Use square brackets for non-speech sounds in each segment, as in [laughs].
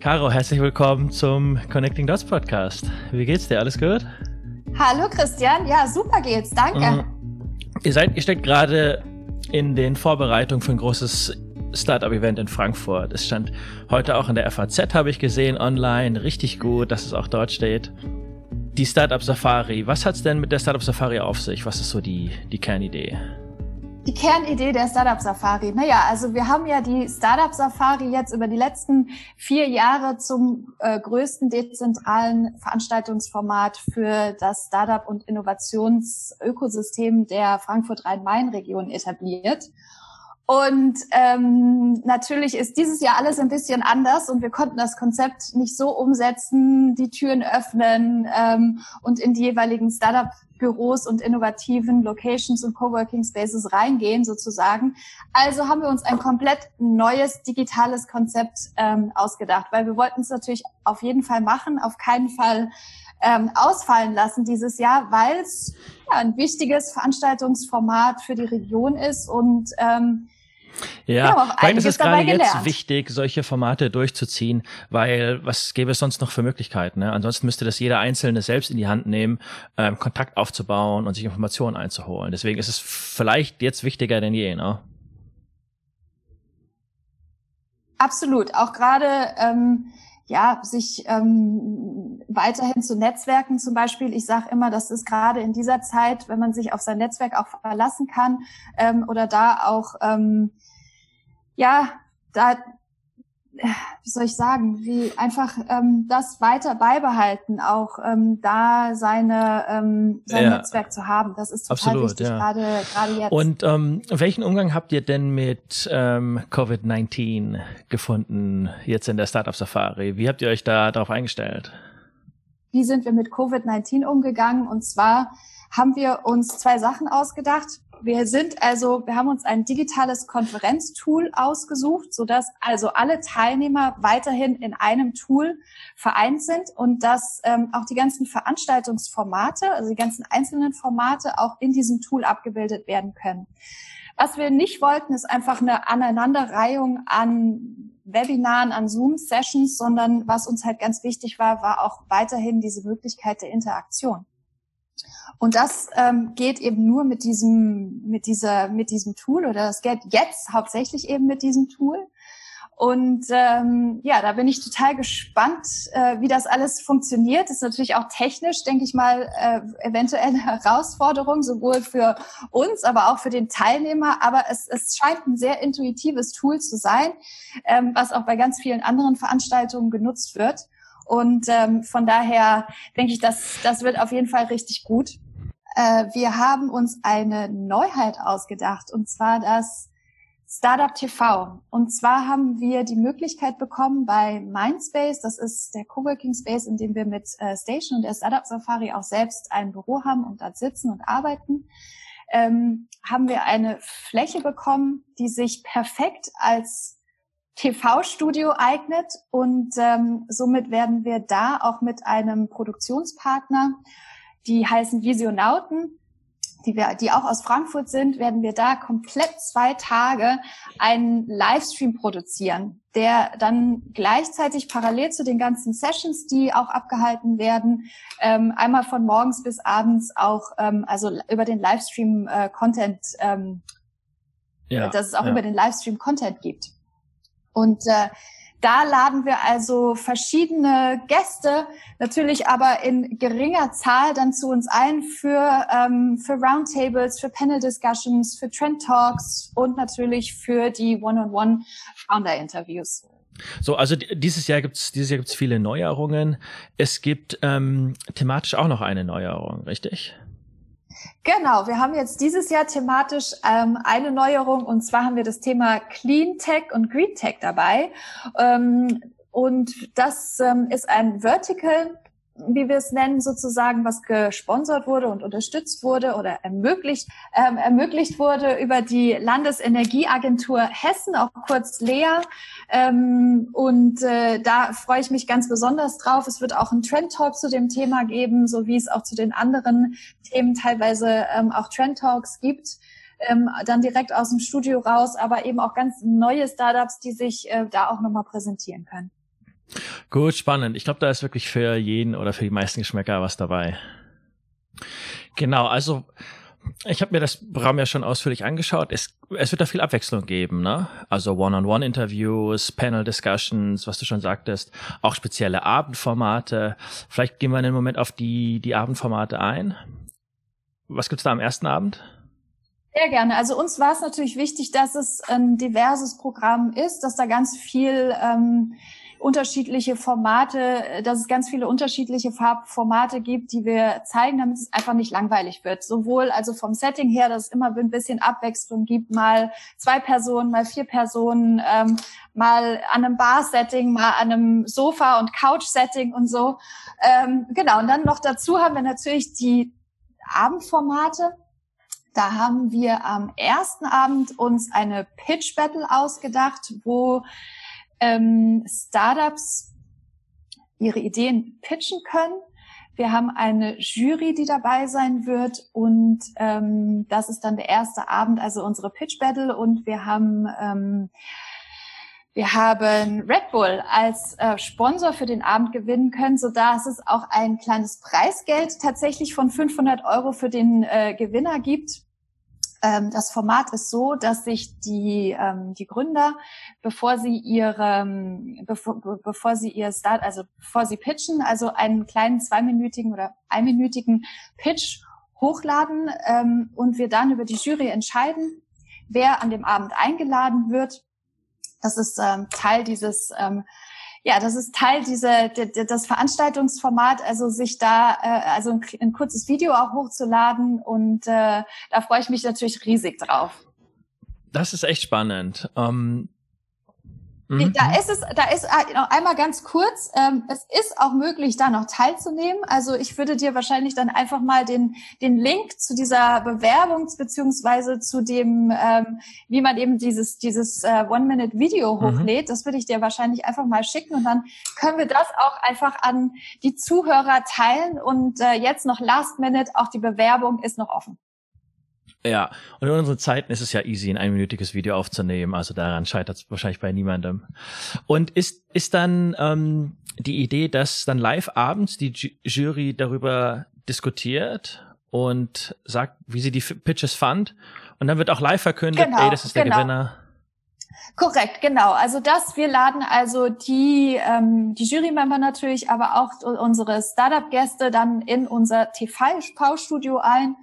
Caro, herzlich willkommen zum Connecting Dots Podcast. Wie geht's dir? Alles gut? Hallo Christian, ja, super geht's, danke. Mhm. Ihr seid, ihr steckt gerade in den Vorbereitungen für ein großes Startup-Event in Frankfurt. Es stand heute auch in der FAZ, habe ich gesehen, online. Richtig gut, dass es auch dort steht. Die Startup Safari. Was hat's denn mit der Startup Safari auf sich? Was ist so die, die Kernidee? Die Kernidee der Startup Safari. Naja, also wir haben ja die Startup Safari jetzt über die letzten vier Jahre zum äh, größten dezentralen Veranstaltungsformat für das Startup- und Innovationsökosystem der Frankfurt-Rhein-Main-Region etabliert. Und ähm, natürlich ist dieses Jahr alles ein bisschen anders und wir konnten das Konzept nicht so umsetzen, die Türen öffnen ähm, und in die jeweiligen Startup-Büros und innovativen Locations und Coworking Spaces reingehen sozusagen. Also haben wir uns ein komplett neues digitales Konzept ähm, ausgedacht, weil wir wollten es natürlich auf jeden Fall machen, auf keinen Fall ähm, ausfallen lassen dieses Jahr, weil es ja, ein wichtiges Veranstaltungsformat für die Region ist und ähm, ja, vielleicht ist es gerade jetzt wichtig, solche Formate durchzuziehen, weil was gäbe es sonst noch für Möglichkeiten? Ne? Ansonsten müsste das jeder Einzelne selbst in die Hand nehmen, ähm, Kontakt aufzubauen und sich Informationen einzuholen. Deswegen ist es vielleicht jetzt wichtiger denn je. Ne? Absolut, auch gerade ähm, ja sich ähm, weiterhin zu Netzwerken zum Beispiel. Ich sage immer, das ist gerade in dieser Zeit, wenn man sich auf sein Netzwerk auch verlassen kann ähm, oder da auch ähm, ja, da, wie soll ich sagen, wie einfach ähm, das weiter beibehalten, auch ähm, da seine ähm, sein ja. Netzwerk zu haben. Das ist total Absolut, wichtig, ja. gerade gerade jetzt. Und ähm, welchen Umgang habt ihr denn mit ähm, Covid-19 gefunden jetzt in der Startup Safari? Wie habt ihr euch da darauf eingestellt? Wie sind wir mit Covid-19 umgegangen? Und zwar haben wir uns zwei Sachen ausgedacht. Wir sind also, wir haben uns ein digitales Konferenztool ausgesucht, so dass also alle Teilnehmer weiterhin in einem Tool vereint sind und dass ähm, auch die ganzen Veranstaltungsformate, also die ganzen einzelnen Formate auch in diesem Tool abgebildet werden können. Was wir nicht wollten, ist einfach eine Aneinanderreihung an Webinaren, an Zoom-Sessions, sondern was uns halt ganz wichtig war, war auch weiterhin diese Möglichkeit der Interaktion. Und das ähm, geht eben nur mit diesem, mit dieser, mit diesem Tool oder das geht jetzt hauptsächlich eben mit diesem Tool. Und ähm, ja, da bin ich total gespannt, äh, wie das alles funktioniert. Das ist natürlich auch technisch, denke ich mal, äh, eventuell eine Herausforderung, sowohl für uns, aber auch für den Teilnehmer. Aber es, es scheint ein sehr intuitives Tool zu sein, ähm, was auch bei ganz vielen anderen Veranstaltungen genutzt wird. Und ähm, von daher denke ich, dass das wird auf jeden Fall richtig gut. Äh, wir haben uns eine Neuheit ausgedacht und zwar das Startup TV. Und zwar haben wir die Möglichkeit bekommen bei Mindspace, das ist der Coworking Space, in dem wir mit äh, Station und der Startup Safari auch selbst ein Büro haben und dort sitzen und arbeiten, ähm, haben wir eine Fläche bekommen, die sich perfekt als TV-Studio eignet und ähm, somit werden wir da auch mit einem Produktionspartner, die heißen Visionauten, die wir, die auch aus Frankfurt sind, werden wir da komplett zwei Tage einen Livestream produzieren, der dann gleichzeitig parallel zu den ganzen Sessions, die auch abgehalten werden, ähm, einmal von morgens bis abends auch, ähm, also über den Livestream äh, Content, ähm, ja, dass es auch ja. über den Livestream Content gibt. Und äh, da laden wir also verschiedene Gäste, natürlich aber in geringer Zahl dann zu uns ein für, ähm, für Roundtables, für Panel-Discussions, für Trend Talks und natürlich für die One-on-One-Founder-Interviews. So, also dieses Jahr gibt's dieses Jahr gibt's viele Neuerungen. Es gibt ähm, thematisch auch noch eine Neuerung, richtig? Genau, wir haben jetzt dieses Jahr thematisch ähm, eine Neuerung und zwar haben wir das Thema Clean Tech und Green Tech dabei. Ähm, und das ähm, ist ein Vertical wie wir es nennen, sozusagen, was gesponsert wurde und unterstützt wurde oder ermöglicht, ähm, ermöglicht wurde über die Landesenergieagentur Hessen, auch kurz LEA. Ähm, und äh, da freue ich mich ganz besonders drauf. Es wird auch einen Trend Talk zu dem Thema geben, so wie es auch zu den anderen Themen teilweise ähm, auch Trend Talks gibt. ähm, dann direkt aus dem Studio raus, aber eben auch ganz neue Startups, die sich äh, da auch nochmal präsentieren können. Gut, spannend. Ich glaube, da ist wirklich für jeden oder für die meisten Geschmäcker was dabei. Genau, also ich habe mir das Programm ja schon ausführlich angeschaut. Es, es wird da viel Abwechslung geben, ne? Also One-on-One-Interviews, Panel-Discussions, was du schon sagtest, auch spezielle Abendformate. Vielleicht gehen wir in einem Moment auf die, die Abendformate ein. Was gibt's da am ersten Abend? Sehr gerne. Also uns war es natürlich wichtig, dass es ein diverses Programm ist, dass da ganz viel ähm, unterschiedliche Formate, dass es ganz viele unterschiedliche Farbformate gibt, die wir zeigen, damit es einfach nicht langweilig wird. Sowohl also vom Setting her, dass es immer ein bisschen Abwechslung gibt, mal zwei Personen, mal vier Personen, ähm, mal an einem Bar-Setting, mal an einem Sofa- und Couch-Setting und so. Ähm, genau, und dann noch dazu haben wir natürlich die Abendformate. Da haben wir am ersten Abend uns eine Pitch Battle ausgedacht, wo ähm, Startups ihre Ideen pitchen können. Wir haben eine Jury, die dabei sein wird und ähm, das ist dann der erste Abend, also unsere Pitch Battle und wir haben ähm, wir haben Red Bull als äh, Sponsor für den Abend gewinnen können, so dass es auch ein kleines Preisgeld tatsächlich von 500 Euro für den äh, Gewinner gibt. Ähm, das Format ist so, dass sich die, ähm, die Gründer, bevor sie ihre, bevor, bevor sie ihr Start, also bevor sie pitchen, also einen kleinen zweiminütigen oder einminütigen Pitch hochladen ähm, und wir dann über die Jury entscheiden, wer an dem Abend eingeladen wird. Das ist ähm, Teil dieses ähm, ja, das ist Teil dieser das Veranstaltungsformat, also sich da äh, also ein, kurzes Video auch hochzuladen und äh, da freue ich mich natürlich riesig drauf. Das ist echt spannend. Ähm, Mhm. Da ist es, da ist äh, noch einmal ganz kurz, ähm, es ist auch möglich, da noch teilzunehmen. Also ich würde dir wahrscheinlich dann einfach mal den, den Link zu dieser Bewerbung beziehungsweise zu dem, ähm, wie man eben dieses, dieses äh, One-Minute-Video mhm. hochlädt, das würde ich dir wahrscheinlich einfach mal schicken und dann können wir das auch einfach an die Zuhörer teilen und äh, jetzt noch Last Minute, auch die Bewerbung ist noch offen. Ja, und in unseren Zeiten ist es ja easy, ein einminütiges Video aufzunehmen. Also daran scheitert es wahrscheinlich bei niemandem. Und ist, ist dann ähm, die Idee, dass dann live abends die Jury darüber diskutiert und sagt, wie sie die Pitches fand. Und dann wird auch live verkündet, genau, ey, das ist der genau. Gewinner. Korrekt, genau. Also das, wir laden also die, ähm, die Jury-Member natürlich, aber auch unsere Startup-Gäste dann in unser TV-Studio ein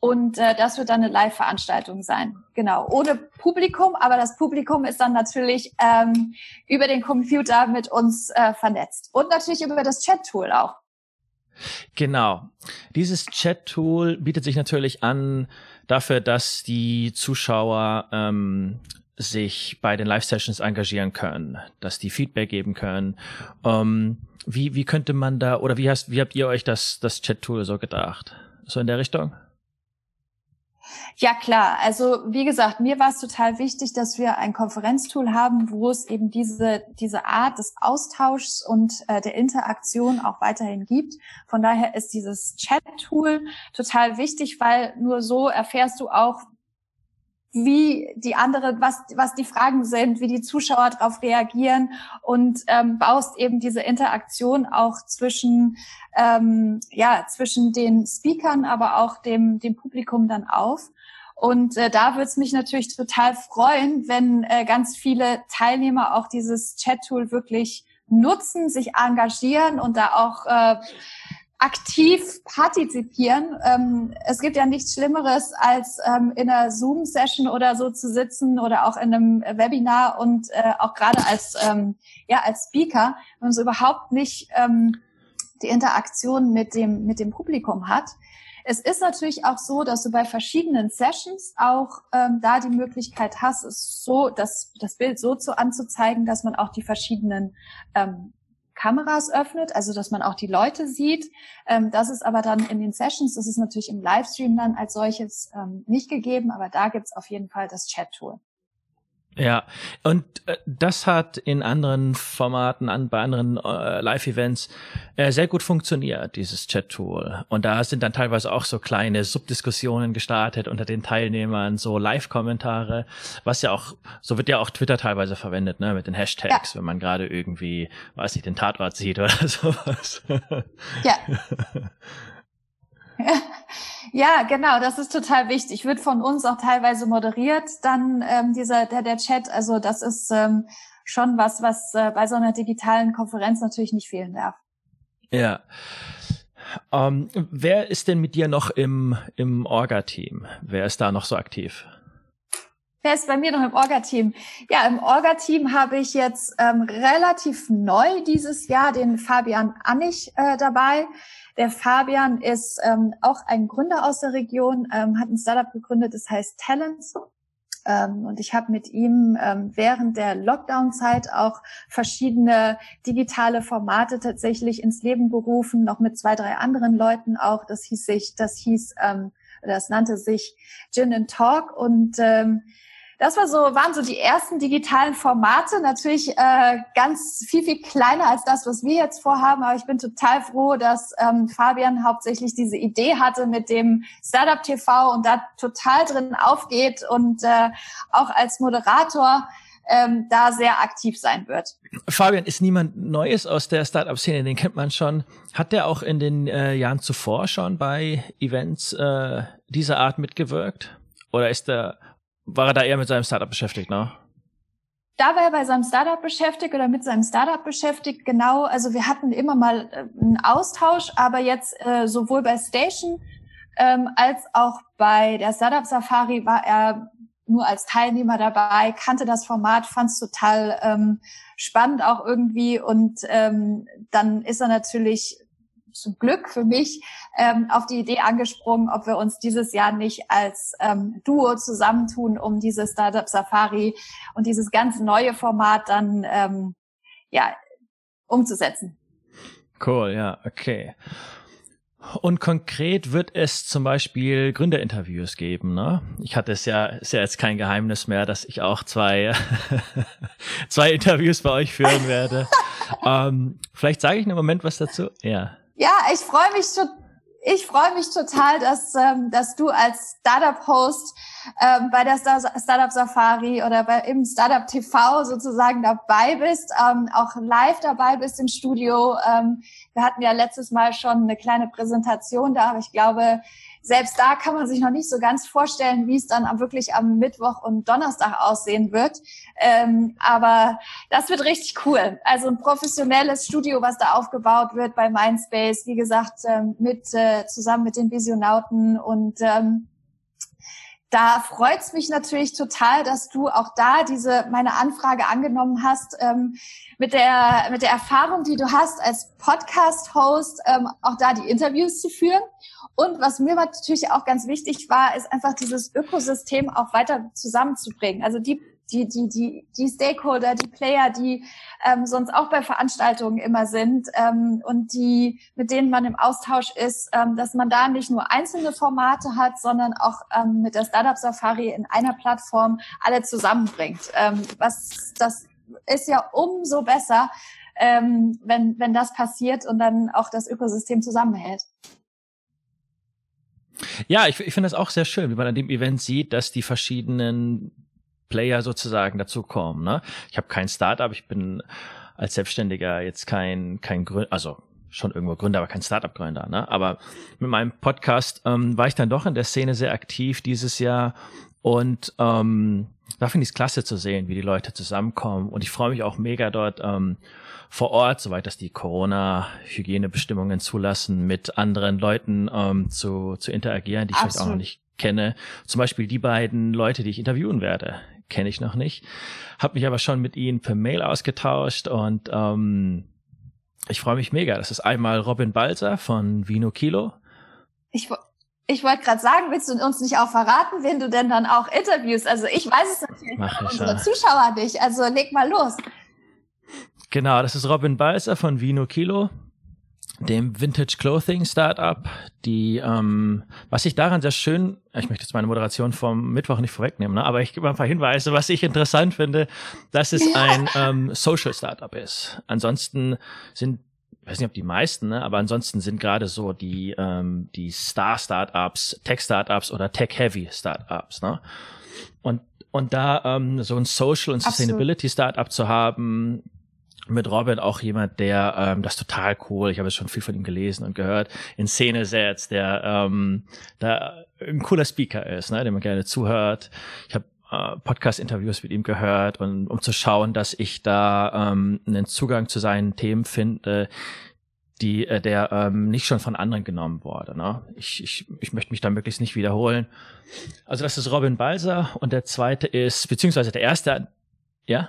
und äh, das wird dann eine Live-Veranstaltung sein. Genau, ohne Publikum, aber das Publikum ist dann natürlich ähm, über den Computer mit uns äh, vernetzt. Und natürlich über das Chat-Tool auch. Genau. Dieses Chat-Tool bietet sich natürlich an dafür, dass die Zuschauer ähm, sich bei den Live-Sessions engagieren können, dass die Feedback geben können. Ähm, wie, wie könnte man da, oder wie, hast, wie habt ihr euch das, das Chat-Tool so gedacht? So in der Richtung? Ja, klar. Also wie gesagt, mir war es total wichtig, dass wir ein Konferenztool haben, wo es eben diese, diese Art des Austauschs und äh, der Interaktion auch weiterhin gibt. Von daher ist dieses Chat-Tool total wichtig, weil nur so erfährst du auch, wie die andere, was, was die Fragen sind, wie die Zuschauer darauf reagieren und ähm, baust eben diese Interaktion auch zwischen, ähm, ja, zwischen den Speakern, aber auch dem, dem Publikum dann auf. Und äh, da würde es mich natürlich total freuen, wenn äh, ganz viele Teilnehmer auch dieses Chat-Tool wirklich nutzen, sich engagieren und da auch äh, aktiv partizipieren. Ähm, es gibt ja nichts Schlimmeres, als ähm, in einer Zoom-Session oder so zu sitzen oder auch in einem Webinar und äh, auch gerade als, ähm, ja, als Speaker, wenn man so überhaupt nicht ähm, die Interaktion mit dem, mit dem Publikum hat. Es ist natürlich auch so, dass du bei verschiedenen Sessions auch ähm, da die Möglichkeit hast, es so, das, das Bild so zu anzuzeigen, dass man auch die verschiedenen ähm, Kameras öffnet, also dass man auch die Leute sieht. Ähm, das ist aber dann in den Sessions, das ist natürlich im Livestream dann als solches ähm, nicht gegeben, aber da gibt's auf jeden Fall das Chat-Tool. Ja, und äh, das hat in anderen Formaten, an, bei anderen äh, Live-Events äh, sehr gut funktioniert, dieses Chat-Tool. Und da sind dann teilweise auch so kleine Subdiskussionen gestartet unter den Teilnehmern, so Live-Kommentare, was ja auch, so wird ja auch Twitter teilweise verwendet, ne, mit den Hashtags, ja. wenn man gerade irgendwie, weiß nicht, den Tatort sieht [laughs] oder sowas. Ja. [laughs] [laughs] Ja, genau, das ist total wichtig. Wird von uns auch teilweise moderiert, dann ähm, dieser der, der Chat. Also das ist ähm, schon was, was äh, bei so einer digitalen Konferenz natürlich nicht fehlen darf. Ja. Ähm, wer ist denn mit dir noch im, im Orga-Team? Wer ist da noch so aktiv? Wer ist bei mir noch im Orga-Team? Ja, im Orga-Team habe ich jetzt ähm, relativ neu dieses Jahr den Fabian Annig äh, dabei. Der Fabian ist ähm, auch ein Gründer aus der Region, ähm, hat ein Startup gegründet, das heißt Talents. Ähm, und ich habe mit ihm ähm, während der Lockdown-Zeit auch verschiedene digitale Formate tatsächlich ins Leben gerufen, noch mit zwei, drei anderen Leuten auch. Das hieß sich, das hieß, ähm, das nannte sich Gin and Talk und ähm, das war so, waren so die ersten digitalen Formate, natürlich äh, ganz viel, viel kleiner als das, was wir jetzt vorhaben. Aber ich bin total froh, dass ähm, Fabian hauptsächlich diese Idee hatte mit dem Startup TV und da total drin aufgeht und äh, auch als Moderator ähm, da sehr aktiv sein wird. Fabian ist niemand Neues aus der Startup-Szene, den kennt man schon. Hat der auch in den äh, Jahren zuvor schon bei Events äh, dieser Art mitgewirkt? Oder ist er war er da eher mit seinem Startup beschäftigt, ne? Da war er bei seinem Startup beschäftigt oder mit seinem Startup beschäftigt, genau. Also wir hatten immer mal äh, einen Austausch, aber jetzt äh, sowohl bei Station ähm, als auch bei der Startup Safari war er nur als Teilnehmer dabei, kannte das Format, fand es total ähm, spannend auch irgendwie und ähm, dann ist er natürlich zum Glück für mich ähm, auf die Idee angesprungen, ob wir uns dieses Jahr nicht als ähm, Duo zusammentun, um diese Startup Safari und dieses ganz neue Format dann ähm, ja umzusetzen. Cool, ja, okay. Und konkret wird es zum Beispiel Gründerinterviews geben, ne? Ich hatte es ja, ist ja jetzt kein Geheimnis mehr, dass ich auch zwei, [laughs] zwei Interviews bei euch führen werde. [laughs] ähm, vielleicht sage ich einen Moment was dazu. Ja. Ja, ich freue mich schon. Ich freue mich total, dass, ähm, dass du als Startup-Host ähm, bei der Startup Safari oder bei, im Startup TV sozusagen dabei bist, ähm, auch live dabei bist im Studio. Ähm, wir hatten ja letztes Mal schon eine kleine Präsentation da, aber ich glaube, selbst da kann man sich noch nicht so ganz vorstellen, wie es dann wirklich am Mittwoch und Donnerstag aussehen wird. Ähm, aber das wird richtig cool. Also ein professionelles Studio, was da aufgebaut wird bei Mindspace, wie gesagt, ähm, mit äh, zusammen mit den Visionauten und ähm, da freut's mich natürlich total, dass du auch da diese meine Anfrage angenommen hast ähm, mit der mit der Erfahrung, die du hast als Podcast-Host, ähm, auch da die Interviews zu führen und was mir natürlich auch ganz wichtig war, ist einfach dieses Ökosystem auch weiter zusammenzubringen. Also die die, die, die, die Stakeholder, die Player, die ähm, sonst auch bei Veranstaltungen immer sind ähm, und die, mit denen man im Austausch ist, ähm, dass man da nicht nur einzelne Formate hat, sondern auch ähm, mit der Startup Safari in einer Plattform alle zusammenbringt. Ähm, was das ist ja umso besser, ähm, wenn, wenn das passiert und dann auch das Ökosystem zusammenhält. Ja, ich, ich finde das auch sehr schön, wie man an dem Event sieht, dass die verschiedenen Player sozusagen dazu kommen. Ne? Ich habe kein Startup, ich bin als Selbstständiger jetzt kein kein Gründer, also schon irgendwo Gründer, aber kein Startup-Gründer. Ne? Aber mit meinem Podcast ähm, war ich dann doch in der Szene sehr aktiv dieses Jahr und ähm, da finde ich es klasse zu sehen, wie die Leute zusammenkommen. Und ich freue mich auch mega dort ähm, vor Ort, soweit das die Corona-Hygienebestimmungen zulassen, mit anderen Leuten ähm, zu, zu interagieren, die ich Absolut. vielleicht auch noch nicht kenne. Zum Beispiel die beiden Leute, die ich interviewen werde, kenne ich noch nicht. Habe mich aber schon mit ihnen per Mail ausgetauscht und ähm, ich freue mich mega. Das ist einmal Robin Balzer von Vino Kilo. Ich, ich wollte gerade sagen, willst du uns nicht auch verraten, wen du denn dann auch interviewst? Also ich weiß es natürlich, Mach unsere ja. Zuschauer nicht. Also leg mal los. Genau, das ist Robin Balzer von Vino Kilo. Dem Vintage Clothing Startup, die, ähm, was ich daran sehr schön, ich möchte jetzt meine Moderation vom Mittwoch nicht vorwegnehmen, ne, aber ich gebe ein paar Hinweise, was ich interessant finde, dass es ein ähm, Social Startup ist. Ansonsten sind ich weiß nicht, ob die meisten, ne, aber ansonsten sind gerade so die ähm, die Star Startups, Tech Startups oder Tech Heavy Startups, ne? Und und da ähm, so ein Social und Sustainability Startup zu haben, mit Robin auch jemand, der ähm, das total cool, ich habe schon viel von ihm gelesen und gehört, in Szene setzt, der ähm, da ein cooler Speaker ist, ne, dem man gerne zuhört. Ich habe äh, Podcast-Interviews mit ihm gehört und um zu schauen, dass ich da ähm, einen Zugang zu seinen Themen finde, die äh, der ähm, nicht schon von anderen genommen wurde. Ne? Ich, ich, ich möchte mich da möglichst nicht wiederholen. Also das ist Robin Balser und der zweite ist, beziehungsweise der erste, ja?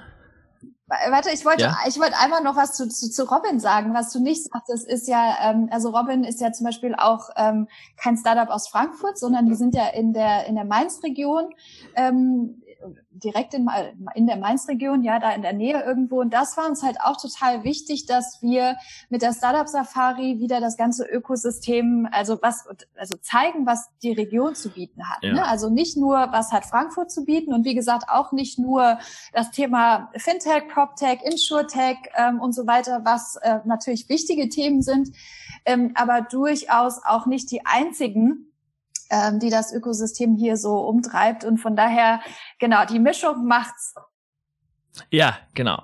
Warte, ich wollte, ja? ich wollte einmal noch was zu, zu, zu Robin sagen, was du nicht sagtest, ist ja, ähm, also Robin ist ja zum Beispiel auch ähm, kein Startup aus Frankfurt, sondern die sind ja in der in der Mainz-Region ähm, direkt in, in der Mainz-Region, ja, da in der Nähe irgendwo. Und das war uns halt auch total wichtig, dass wir mit der Startup Safari wieder das ganze Ökosystem, also was, also zeigen, was die Region zu bieten hat. Ja. Ne? Also nicht nur, was hat Frankfurt zu bieten und wie gesagt auch nicht nur das Thema Fintech, PropTech, InsurTech ähm, und so weiter, was äh, natürlich wichtige Themen sind, ähm, aber durchaus auch nicht die einzigen, ähm, die das Ökosystem hier so umtreibt. Und von daher, genau, die Mischung macht's. Ja, genau.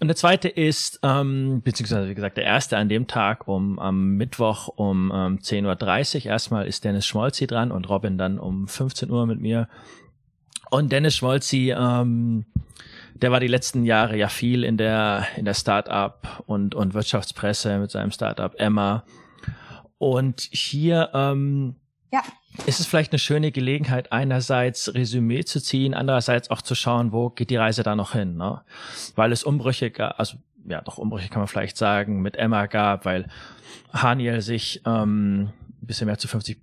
Und der zweite ist, ähm, beziehungsweise wie gesagt, der erste an dem Tag um am Mittwoch um ähm, 10.30 Uhr. Erstmal ist Dennis Schmolzi dran und Robin dann um 15 Uhr mit mir. Und Dennis Schmolzi, ähm, der war die letzten Jahre ja viel in der in der Startup und und Wirtschaftspresse mit seinem Startup Emma. Und hier ähm, ja. Ist es vielleicht eine schöne Gelegenheit, einerseits Resümee zu ziehen, andererseits auch zu schauen, wo geht die Reise da noch hin, ne? Weil es Umbrüche gab, also ja, doch Umbrüche kann man vielleicht sagen, mit Emma gab, weil Haniel sich ähm, ein bisschen mehr zu 50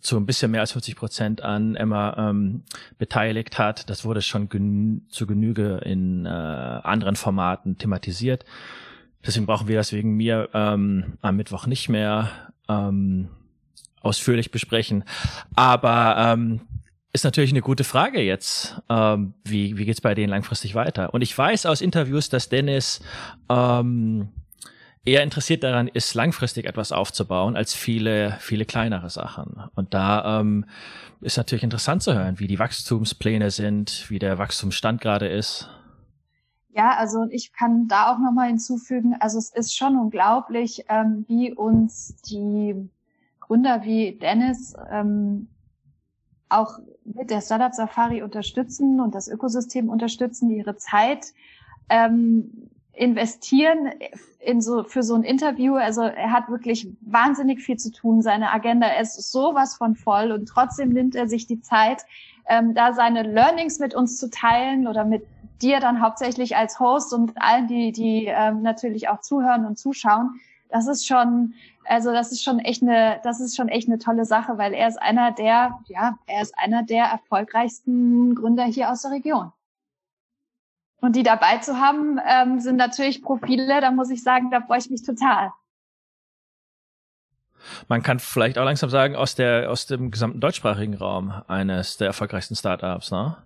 zu ein bisschen mehr als 50 Prozent an Emma ähm, beteiligt hat. Das wurde schon genü zu Genüge in äh, anderen Formaten thematisiert. Deswegen brauchen wir das wegen mir ähm, am Mittwoch nicht mehr. Ähm, ausführlich besprechen. Aber ähm, ist natürlich eine gute Frage jetzt. Ähm, wie wie geht's bei denen langfristig weiter? Und ich weiß aus Interviews, dass Dennis ähm, eher interessiert daran ist, langfristig etwas aufzubauen, als viele, viele kleinere Sachen. Und da ähm, ist natürlich interessant zu hören, wie die Wachstumspläne sind, wie der Wachstumsstand gerade ist. Ja, also ich kann da auch nochmal hinzufügen, also es ist schon unglaublich, ähm, wie uns die Gründer wie Dennis ähm, auch mit der Startup Safari unterstützen und das Ökosystem unterstützen, ihre Zeit ähm, investieren in so für so ein Interview. Also er hat wirklich wahnsinnig viel zu tun. Seine Agenda ist sowas von voll und trotzdem nimmt er sich die Zeit, ähm, da seine Learnings mit uns zu teilen oder mit dir dann hauptsächlich als Host und allen, die die ähm, natürlich auch zuhören und zuschauen. Das ist schon also das ist schon echt eine, das ist schon echt eine tolle Sache, weil er ist einer der, ja, er ist einer der erfolgreichsten Gründer hier aus der Region. Und die dabei zu haben, ähm, sind natürlich Profile, da muss ich sagen, da freue ich mich total. Man kann vielleicht auch langsam sagen, aus der, aus dem gesamten deutschsprachigen Raum eines der erfolgreichsten Startups, ne?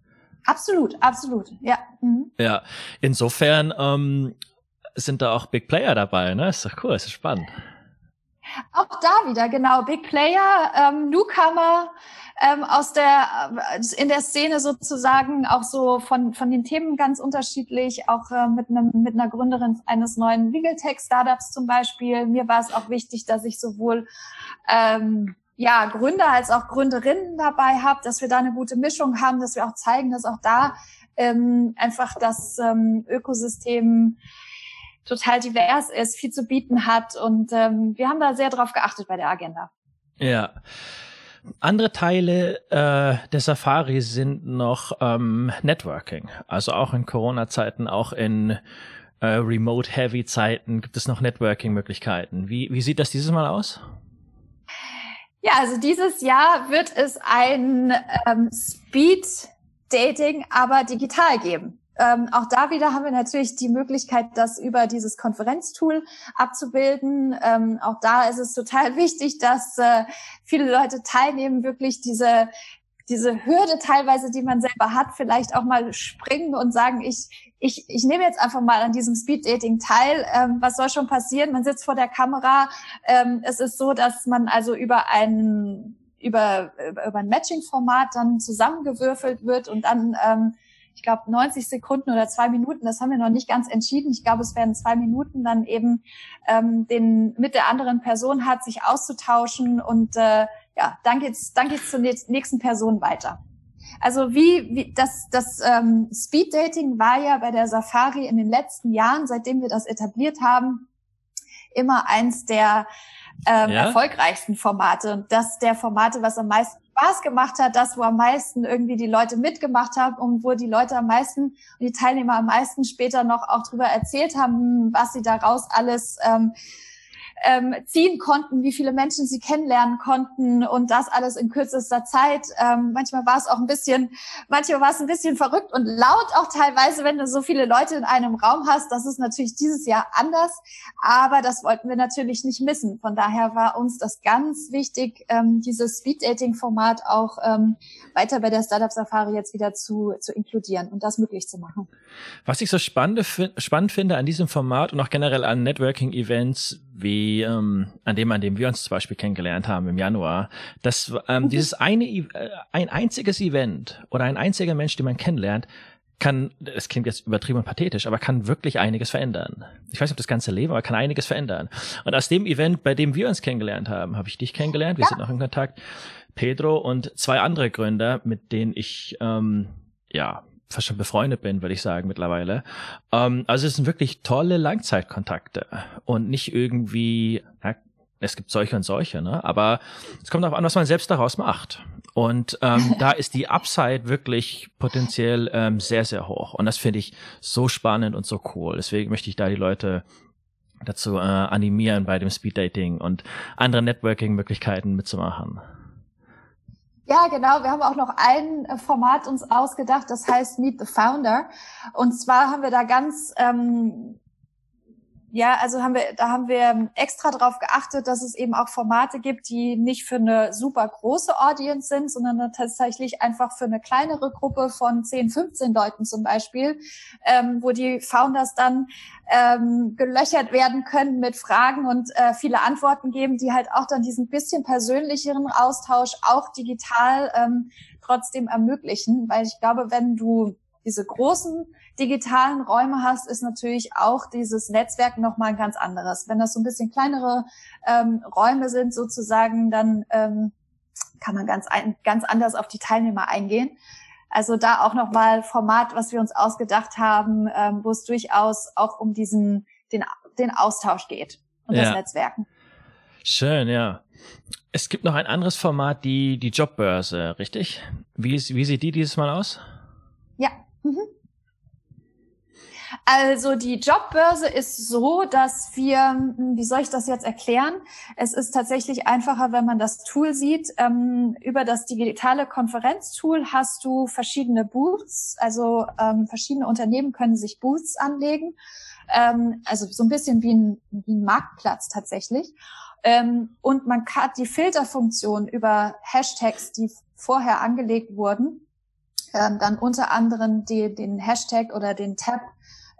Absolut, absolut, ja. Mhm. Ja, insofern ähm, sind da auch Big Player dabei, ne? Ist doch cool, ist spannend. Auch da wieder, genau. Big Player, ähm, Newcomer ähm, aus der äh, in der Szene sozusagen auch so von von den Themen ganz unterschiedlich. Auch äh, mit einem mit einer Gründerin eines neuen Legal Tech Startups zum Beispiel. Mir war es auch wichtig, dass ich sowohl ähm, ja, Gründer als auch Gründerinnen dabei habe, dass wir da eine gute Mischung haben, dass wir auch zeigen, dass auch da ähm, einfach das ähm, Ökosystem total divers ist, viel zu bieten hat. Und ähm, wir haben da sehr drauf geachtet bei der Agenda. Ja. Andere Teile äh, der Safari sind noch ähm, Networking. Also auch in Corona-Zeiten, auch in äh, Remote-Heavy-Zeiten gibt es noch Networking-Möglichkeiten. Wie, wie sieht das dieses Mal aus? Ja, also dieses Jahr wird es ein ähm, Speed-Dating, aber digital geben. Ähm, auch da wieder haben wir natürlich die Möglichkeit, das über dieses Konferenztool abzubilden. Ähm, auch da ist es total [laughs] wichtig, dass äh, viele Leute teilnehmen, wirklich diese diese Hürde teilweise, die man selber hat, vielleicht auch mal springen und sagen, ich, ich, ich nehme jetzt einfach mal an diesem Speed-Dating teil. Ähm, was soll schon passieren? Man sitzt vor der Kamera. Ähm, es ist so, dass man also über ein, über, über ein Matching-Format dann zusammengewürfelt wird und dann, ähm, ich glaube, 90 Sekunden oder zwei Minuten, das haben wir noch nicht ganz entschieden. Ich glaube, es werden zwei Minuten dann eben ähm, den mit der anderen Person hat, sich auszutauschen und äh, ja, dann geht's, dann geht's zur nächsten Person weiter. Also wie, wie das, das ähm, Speed Dating war ja bei der Safari in den letzten Jahren, seitdem wir das etabliert haben, immer eins der ähm, ja? erfolgreichsten Formate und das der Formate, was am meisten Spaß gemacht hat, das, wo am meisten irgendwie die Leute mitgemacht haben und wo die Leute am meisten und die Teilnehmer am meisten später noch auch drüber erzählt haben, was sie daraus alles ähm, ähm, ziehen konnten, wie viele Menschen sie kennenlernen konnten und das alles in kürzester Zeit. Ähm, manchmal war es auch ein bisschen, manchmal war es ein bisschen verrückt und laut auch teilweise, wenn du so viele Leute in einem Raum hast. Das ist natürlich dieses Jahr anders, aber das wollten wir natürlich nicht missen. Von daher war uns das ganz wichtig, ähm, dieses Speed-Dating-Format auch ähm, weiter bei der Startup Safari jetzt wieder zu, zu inkludieren und das möglich zu machen. Was ich so spannend, spannend finde an diesem Format und auch generell an Networking-Events, wie ähm, an dem, an dem wir uns zum Beispiel kennengelernt haben im Januar, dass ähm, mhm. dieses eine, äh, ein einziges Event oder ein einziger Mensch, den man kennenlernt, kann, das klingt jetzt übertrieben und pathetisch, aber kann wirklich einiges verändern. Ich weiß nicht, ob das ganze Leben, aber kann einiges verändern. Und aus dem Event, bei dem wir uns kennengelernt haben, habe ich dich kennengelernt, wir ja. sind noch in Kontakt, Pedro und zwei andere Gründer, mit denen ich ähm, ja fast schon befreundet bin, würde ich sagen mittlerweile. Ähm, also es sind wirklich tolle Langzeitkontakte und nicht irgendwie, ja, es gibt solche und solche, ne? Aber es kommt darauf an, was man selbst daraus macht. Und ähm, [laughs] da ist die Upside wirklich potenziell ähm, sehr, sehr hoch. Und das finde ich so spannend und so cool. Deswegen möchte ich da die Leute dazu äh, animieren, bei dem Speed Dating und andere Networking-Möglichkeiten mitzumachen. Ja, genau. Wir haben auch noch ein äh, Format uns ausgedacht, das heißt Meet the Founder. Und zwar haben wir da ganz ähm, ja, also haben wir, da haben wir extra darauf geachtet, dass es eben auch Formate gibt, die nicht für eine super große Audience sind, sondern tatsächlich einfach für eine kleinere Gruppe von 10, 15 Leuten zum Beispiel, ähm, wo die Founders dann ähm, gelöchert werden können mit Fragen und äh, viele Antworten geben, die halt auch dann diesen bisschen persönlicheren Austausch auch digital ähm, trotzdem ermöglichen, weil ich glaube, wenn du diese großen digitalen Räume hast, ist natürlich auch dieses Netzwerk nochmal ein ganz anderes. Wenn das so ein bisschen kleinere ähm, Räume sind sozusagen, dann ähm, kann man ganz, ein, ganz anders auf die Teilnehmer eingehen. Also da auch nochmal Format, was wir uns ausgedacht haben, ähm, wo es durchaus auch um diesen, den, den Austausch geht und ja. das Netzwerken. Schön, ja. Es gibt noch ein anderes Format, die, die Jobbörse, richtig? Wie, wie sieht die dieses Mal aus? Ja. Mhm. Also die Jobbörse ist so, dass wir, hm, wie soll ich das jetzt erklären? Es ist tatsächlich einfacher, wenn man das Tool sieht. Ähm, über das digitale Konferenztool hast du verschiedene Booths, also ähm, verschiedene Unternehmen können sich Booths anlegen. Ähm, also so ein bisschen wie ein, wie ein Marktplatz tatsächlich. Und man kann die Filterfunktion über Hashtags, die vorher angelegt wurden, dann unter anderem die, den Hashtag oder den Tab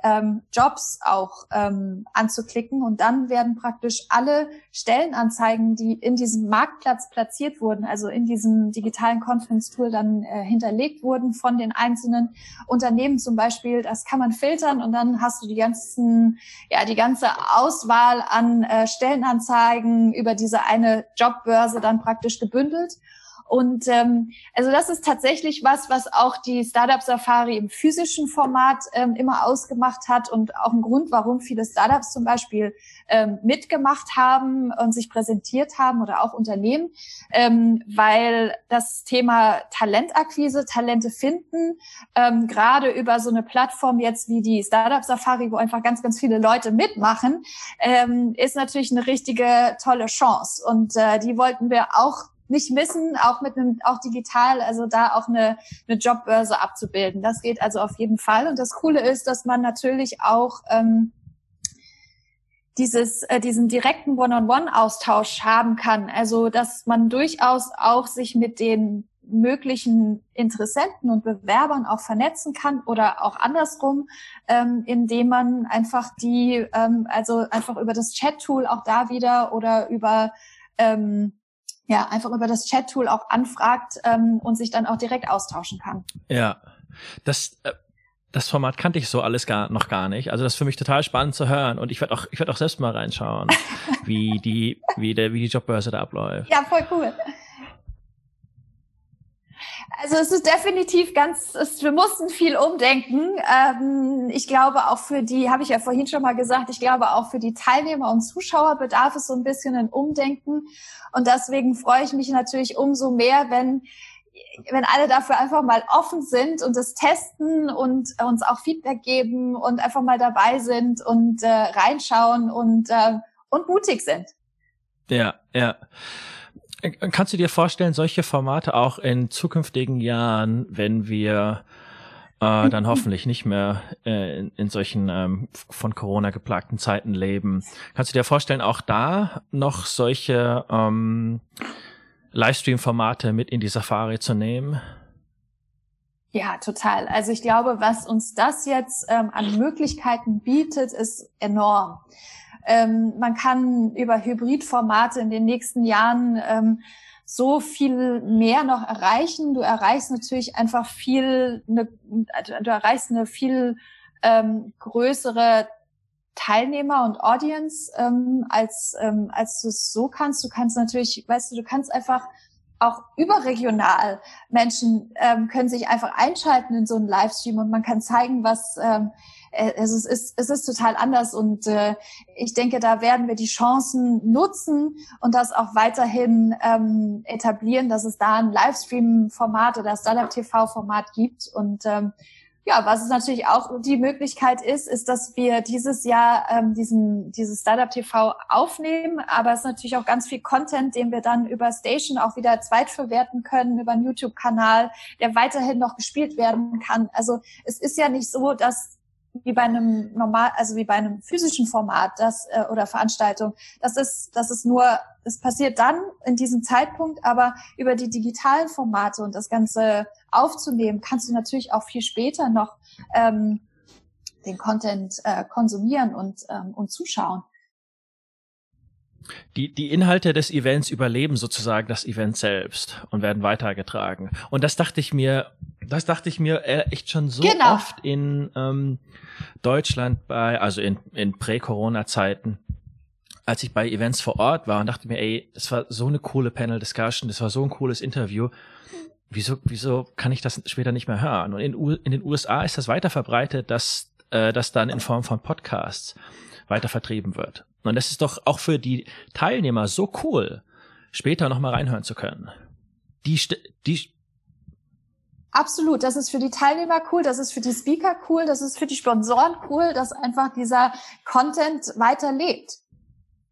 ähm, Jobs auch ähm, anzuklicken. Und dann werden praktisch alle Stellenanzeigen, die in diesem Marktplatz platziert wurden, also in diesem digitalen Conference Tool dann äh, hinterlegt wurden von den einzelnen Unternehmen. Zum Beispiel, das kann man filtern und dann hast du die ganzen, ja, die ganze Auswahl an äh, Stellenanzeigen über diese eine Jobbörse dann praktisch gebündelt und ähm, also das ist tatsächlich was, was auch die Startup Safari im physischen Format ähm, immer ausgemacht hat und auch ein Grund, warum viele Startups zum Beispiel ähm, mitgemacht haben und sich präsentiert haben oder auch Unternehmen, ähm, weil das Thema Talentakquise, Talente finden, ähm, gerade über so eine Plattform jetzt wie die Startup Safari, wo einfach ganz, ganz viele Leute mitmachen, ähm, ist natürlich eine richtige tolle Chance. Und äh, die wollten wir auch nicht missen, auch mit einem, auch digital, also da auch eine, eine Jobbörse abzubilden. Das geht also auf jeden Fall. Und das Coole ist, dass man natürlich auch ähm, dieses, äh, diesen direkten One-on-One-Austausch haben kann. Also, dass man durchaus auch sich mit den möglichen Interessenten und Bewerbern auch vernetzen kann oder auch andersrum, ähm, indem man einfach die, ähm, also einfach über das Chat-Tool auch da wieder oder über ähm, ja, einfach über das Chat-Tool auch anfragt ähm, und sich dann auch direkt austauschen kann. Ja, das, äh, das Format kannte ich so alles gar noch gar nicht. Also das ist für mich total spannend zu hören und ich werde auch ich werde auch selbst mal reinschauen, [laughs] wie die wie der wie die Jobbörse da abläuft. Ja, voll cool. Also es ist definitiv ganz, es, wir mussten viel umdenken. Ähm, ich glaube auch für die, habe ich ja vorhin schon mal gesagt, ich glaube auch für die Teilnehmer und Zuschauer bedarf es so ein bisschen ein Umdenken. Und deswegen freue ich mich natürlich umso mehr, wenn wenn alle dafür einfach mal offen sind und es testen und uns auch Feedback geben und einfach mal dabei sind und äh, reinschauen und, äh, und mutig sind. Ja, ja. Kannst du dir vorstellen, solche Formate auch in zukünftigen Jahren, wenn wir äh, dann hoffentlich nicht mehr äh, in, in solchen ähm, von Corona geplagten Zeiten leben. Kannst du dir vorstellen, auch da noch solche ähm, Livestream-Formate mit in die Safari zu nehmen? Ja, total. Also ich glaube, was uns das jetzt ähm, an Möglichkeiten bietet, ist enorm. Ähm, man kann über Hybridformate in den nächsten Jahren ähm, so viel mehr noch erreichen. Du erreichst natürlich einfach viel, eine, du erreichst eine viel ähm, größere Teilnehmer und Audience, ähm, als, ähm, als du es so kannst. Du kannst natürlich, weißt du, du kannst einfach auch überregional Menschen ähm, können sich einfach einschalten in so einen Livestream und man kann zeigen, was ähm, äh, es, ist, es ist total anders und äh, ich denke, da werden wir die Chancen nutzen und das auch weiterhin ähm, etablieren, dass es da ein Livestream-Format oder Startup TV-Format gibt und ähm, ja, was es natürlich auch die Möglichkeit ist, ist, dass wir dieses Jahr ähm, diesen, dieses Startup TV aufnehmen, aber es ist natürlich auch ganz viel Content, den wir dann über Station auch wieder zweitverwerten können, über einen YouTube-Kanal, der weiterhin noch gespielt werden kann. Also es ist ja nicht so, dass wie bei einem normal, also wie bei einem physischen Format, das äh, oder Veranstaltung. Das ist, das ist nur, das passiert dann in diesem Zeitpunkt, aber über die digitalen Formate und das Ganze aufzunehmen, kannst du natürlich auch viel später noch ähm, den Content äh, konsumieren und ähm, und zuschauen. Die, die Inhalte des Events überleben sozusagen das Event selbst und werden weitergetragen. Und das dachte ich mir, das dachte ich mir äh, echt schon so genau. oft in ähm, Deutschland bei, also in, in Prä-Corona-Zeiten, als ich bei Events vor Ort war und dachte mir, ey, das war so eine coole Panel-Discussion, das war so ein cooles Interview. Wieso, wieso kann ich das später nicht mehr hören? Und in, in den USA ist das weiter verbreitet, dass äh, das dann in Form von Podcasts weiter vertrieben wird. Und das ist doch auch für die Teilnehmer so cool, später nochmal reinhören zu können. Die, die, Absolut, das ist für die Teilnehmer cool, das ist für die Speaker cool, das ist für die Sponsoren cool, dass einfach dieser Content weiter lebt.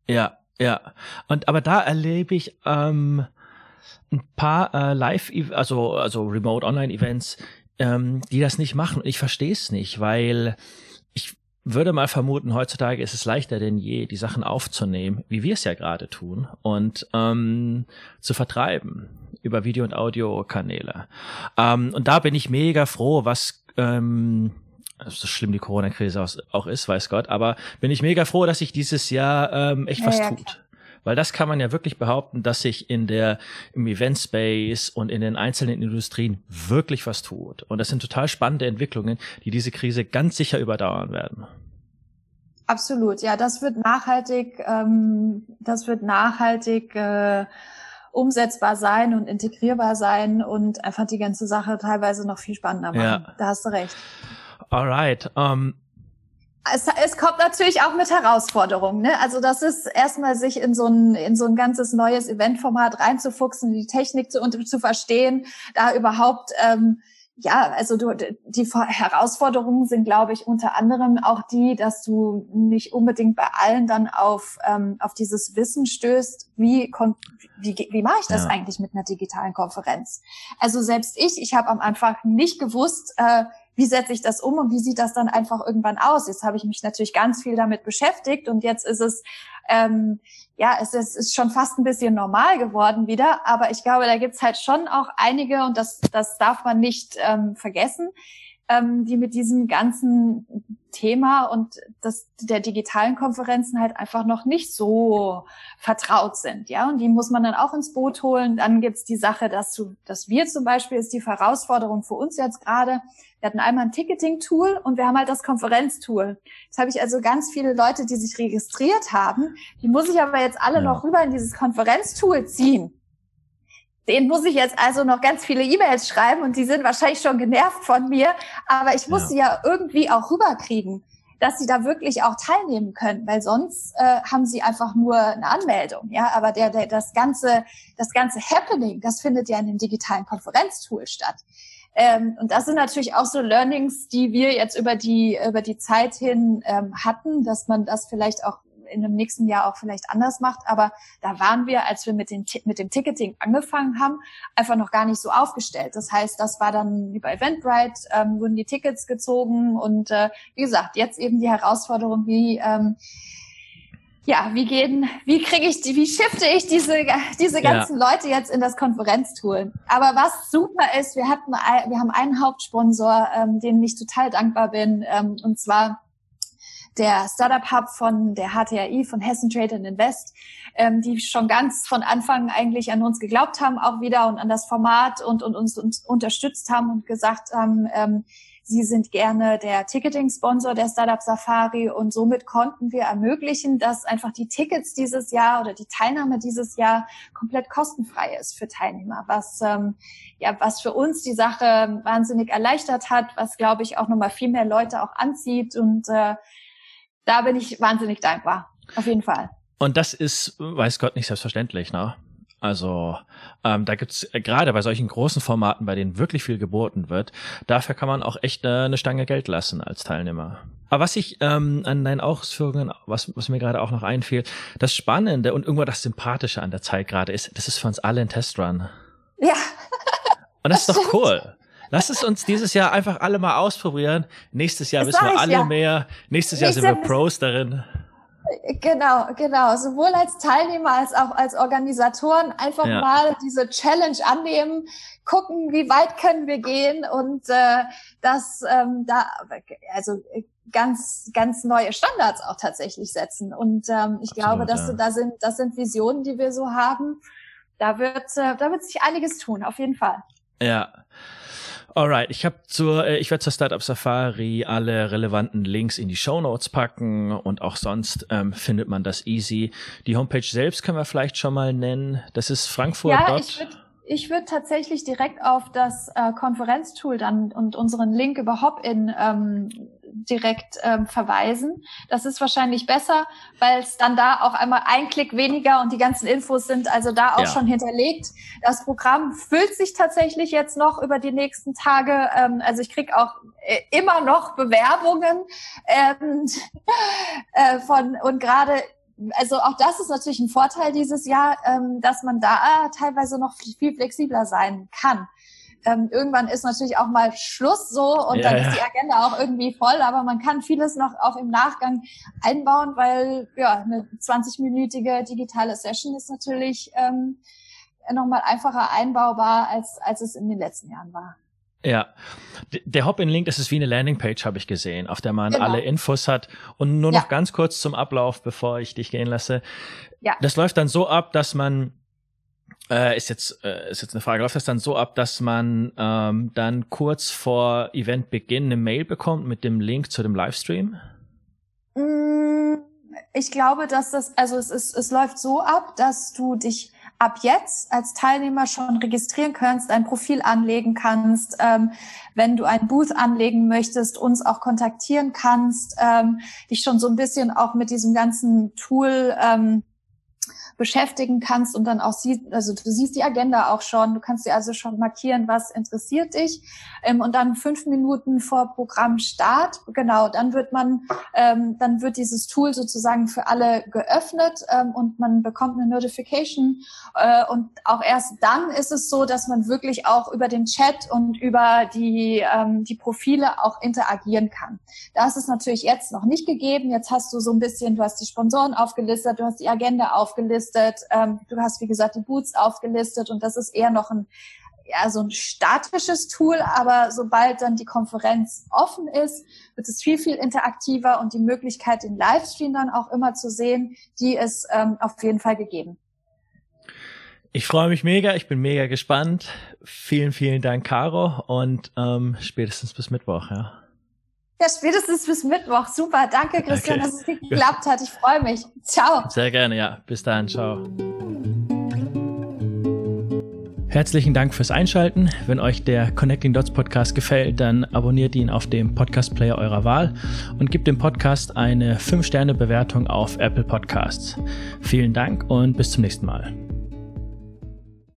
Ja, ja. Und aber da erlebe ich ähm, ein paar äh, Live, also also Remote Online Events, ähm, die das nicht machen. Und ich verstehe es nicht, weil würde mal vermuten, heutzutage ist es leichter denn je, die Sachen aufzunehmen, wie wir es ja gerade tun, und ähm, zu vertreiben über Video- und Audiokanäle. Ähm, und da bin ich mega froh, was ähm, so schlimm die Corona-Krise auch ist, weiß Gott, aber bin ich mega froh, dass sich dieses Jahr ähm, echt ja, was ja, tut. Klar. Weil das kann man ja wirklich behaupten, dass sich in der, im Event Space und in den einzelnen Industrien wirklich was tut. Und das sind total spannende Entwicklungen, die diese Krise ganz sicher überdauern werden. Absolut, ja, das wird nachhaltig, ähm, das wird nachhaltig äh, umsetzbar sein und integrierbar sein und einfach die ganze Sache teilweise noch viel spannender machen. Ja. Da hast du recht. Alright. Um es, es kommt natürlich auch mit Herausforderungen. Ne? Also das ist erstmal sich in so ein in so ein ganzes neues Eventformat reinzufuchsen, die Technik zu, und zu verstehen, da überhaupt ähm, ja, also du, die Herausforderungen sind, glaube ich, unter anderem auch die, dass du nicht unbedingt bei allen dann auf, ähm, auf dieses Wissen stößt, wie, wie, wie mache ich das ja. eigentlich mit einer digitalen Konferenz? Also selbst ich, ich habe am Anfang nicht gewusst, äh, wie setze ich das um und wie sieht das dann einfach irgendwann aus? Jetzt habe ich mich natürlich ganz viel damit beschäftigt und jetzt ist es ähm, ja, es ist, ist schon fast ein bisschen normal geworden wieder, aber ich glaube, da gibt's halt schon auch einige und das, das darf man nicht ähm, vergessen, ähm, die mit diesem ganzen Thema und das der digitalen Konferenzen halt einfach noch nicht so vertraut sind, ja. Und die muss man dann auch ins Boot holen. Dann gibt's die Sache, dass du, dass wir zum Beispiel ist die Herausforderung für uns jetzt gerade. Wir hatten einmal ein Ticketing-Tool und wir haben halt das Konferenztool. Jetzt habe ich also ganz viele Leute, die sich registriert haben. Die muss ich aber jetzt alle ja. noch rüber in dieses Konferenztool ziehen den muss ich jetzt also noch ganz viele E-Mails schreiben und die sind wahrscheinlich schon genervt von mir, aber ich muss ja. sie ja irgendwie auch rüberkriegen, dass sie da wirklich auch teilnehmen können, weil sonst äh, haben sie einfach nur eine Anmeldung, ja, aber der, der das ganze das ganze Happening, das findet ja in dem digitalen Konferenztool statt. Ähm, und das sind natürlich auch so Learnings, die wir jetzt über die über die Zeit hin ähm, hatten, dass man das vielleicht auch in dem nächsten Jahr auch vielleicht anders macht. Aber da waren wir, als wir mit, den, mit dem Ticketing angefangen haben, einfach noch gar nicht so aufgestellt. Das heißt, das war dann wie bei Eventbrite, ähm, wurden die Tickets gezogen und äh, wie gesagt, jetzt eben die Herausforderung, wie ähm, ja, wie gehen, wie kriege ich die, wie shifte ich diese, diese ganzen ja. Leute jetzt in das Konferenztool? Aber was super ist, wir hatten, wir haben einen Hauptsponsor, ähm, dem ich total dankbar bin, ähm, und zwar der Startup Hub von der HTAI, von Hessen Trade and Invest, ähm, die schon ganz von Anfang eigentlich an uns geglaubt haben, auch wieder und an das Format und, und uns, uns unterstützt haben und gesagt haben, ähm, sie sind gerne der Ticketing-Sponsor der Startup Safari und somit konnten wir ermöglichen, dass einfach die Tickets dieses Jahr oder die Teilnahme dieses Jahr komplett kostenfrei ist für Teilnehmer, was ähm, ja was für uns die Sache wahnsinnig erleichtert hat, was glaube ich auch nochmal viel mehr Leute auch anzieht und äh, da bin ich wahnsinnig dankbar. Auf jeden Fall. Und das ist, weiß Gott, nicht selbstverständlich, ne? Also ähm, da gibt's äh, gerade bei solchen großen Formaten, bei denen wirklich viel geboten wird, dafür kann man auch echt äh, eine Stange Geld lassen als Teilnehmer. Aber was ich ähm, an deinen Ausführungen, was, was mir gerade auch noch einfiel, das Spannende und irgendwo das Sympathische an der Zeit gerade ist, das ist für uns alle ein Testrun. Ja. Und das, das ist doch stimmt. cool. Lass es uns dieses Jahr einfach alle mal ausprobieren. Nächstes Jahr das wissen wir alle ja. mehr. Nächstes Jahr sind wir Pros darin. Genau, genau. Sowohl als Teilnehmer als auch als Organisatoren einfach ja. mal diese Challenge annehmen, gucken, wie weit können wir gehen und äh, das ähm, da also ganz ganz neue Standards auch tatsächlich setzen. Und ähm, ich Absolut, glaube, dass ja. da sind das sind Visionen, die wir so haben. Da wird äh, da wird sich einiges tun, auf jeden Fall. Ja. Alright, ich habe zur, äh, ich werde zur Startup Safari alle relevanten Links in die Show Notes packen und auch sonst ähm, findet man das easy. Die Homepage selbst können wir vielleicht schon mal nennen. Das ist Frankfurt. Ja, ich würde ich würd tatsächlich direkt auf das äh, Konferenztool dann und unseren Link über Hopin ähm, direkt ähm, verweisen. Das ist wahrscheinlich besser, weil es dann da auch einmal ein Klick weniger und die ganzen Infos sind also da auch ja. schon hinterlegt. Das Programm füllt sich tatsächlich jetzt noch über die nächsten Tage. Ähm, also ich krieg auch äh, immer noch Bewerbungen ähm, [laughs] äh, von und gerade also auch das ist natürlich ein Vorteil dieses Jahr, ähm, dass man da teilweise noch viel flexibler sein kann ähm, irgendwann ist natürlich auch mal Schluss so und ja, dann ist die Agenda auch irgendwie voll, aber man kann vieles noch auch im Nachgang einbauen, weil ja eine 20-minütige digitale Session ist natürlich ähm, nochmal einfacher einbaubar, als, als es in den letzten Jahren war. Ja, der Hop-in-Link, das ist wie eine Landingpage, habe ich gesehen, auf der man genau. alle Infos hat. Und nur noch ja. ganz kurz zum Ablauf, bevor ich dich gehen lasse. Ja. Das läuft dann so ab, dass man äh, ist jetzt äh, ist jetzt eine Frage. Läuft das dann so ab, dass man ähm, dann kurz vor Eventbeginn eine Mail bekommt mit dem Link zu dem Livestream? Mm, ich glaube, dass das also es ist es läuft so ab, dass du dich ab jetzt als Teilnehmer schon registrieren kannst, ein Profil anlegen kannst, ähm, wenn du ein Booth anlegen möchtest, uns auch kontaktieren kannst, ähm, dich schon so ein bisschen auch mit diesem ganzen Tool ähm, beschäftigen kannst und dann auch siehst, also du siehst die Agenda auch schon, du kannst dir also schon markieren, was interessiert dich. Ähm, und dann fünf Minuten vor Programmstart, genau, dann wird man, ähm, dann wird dieses Tool sozusagen für alle geöffnet ähm, und man bekommt eine Notification. Äh, und auch erst dann ist es so, dass man wirklich auch über den Chat und über die, ähm, die Profile auch interagieren kann. Das ist natürlich jetzt noch nicht gegeben. Jetzt hast du so ein bisschen, du hast die Sponsoren aufgelistet, du hast die Agenda aufgelistet, ähm, du hast, wie gesagt, die Boots aufgelistet und das ist eher noch ein ja, so ein statisches Tool, aber sobald dann die Konferenz offen ist, wird es viel, viel interaktiver und die Möglichkeit, den Livestream dann auch immer zu sehen, die ist ähm, auf jeden Fall gegeben. Ich freue mich mega, ich bin mega gespannt. Vielen, vielen Dank, Caro, und ähm, spätestens bis Mittwoch, ja. Ja, spätestens bis Mittwoch. Super. Danke, Christian, okay. dass es [laughs] geklappt hat. Ich freue mich. Ciao. Sehr gerne, ja. Bis dann. Ciao. Herzlichen Dank fürs Einschalten. Wenn euch der Connecting Dots Podcast gefällt, dann abonniert ihn auf dem Podcast Player eurer Wahl und gebt dem Podcast eine 5-Sterne-Bewertung auf Apple Podcasts. Vielen Dank und bis zum nächsten Mal.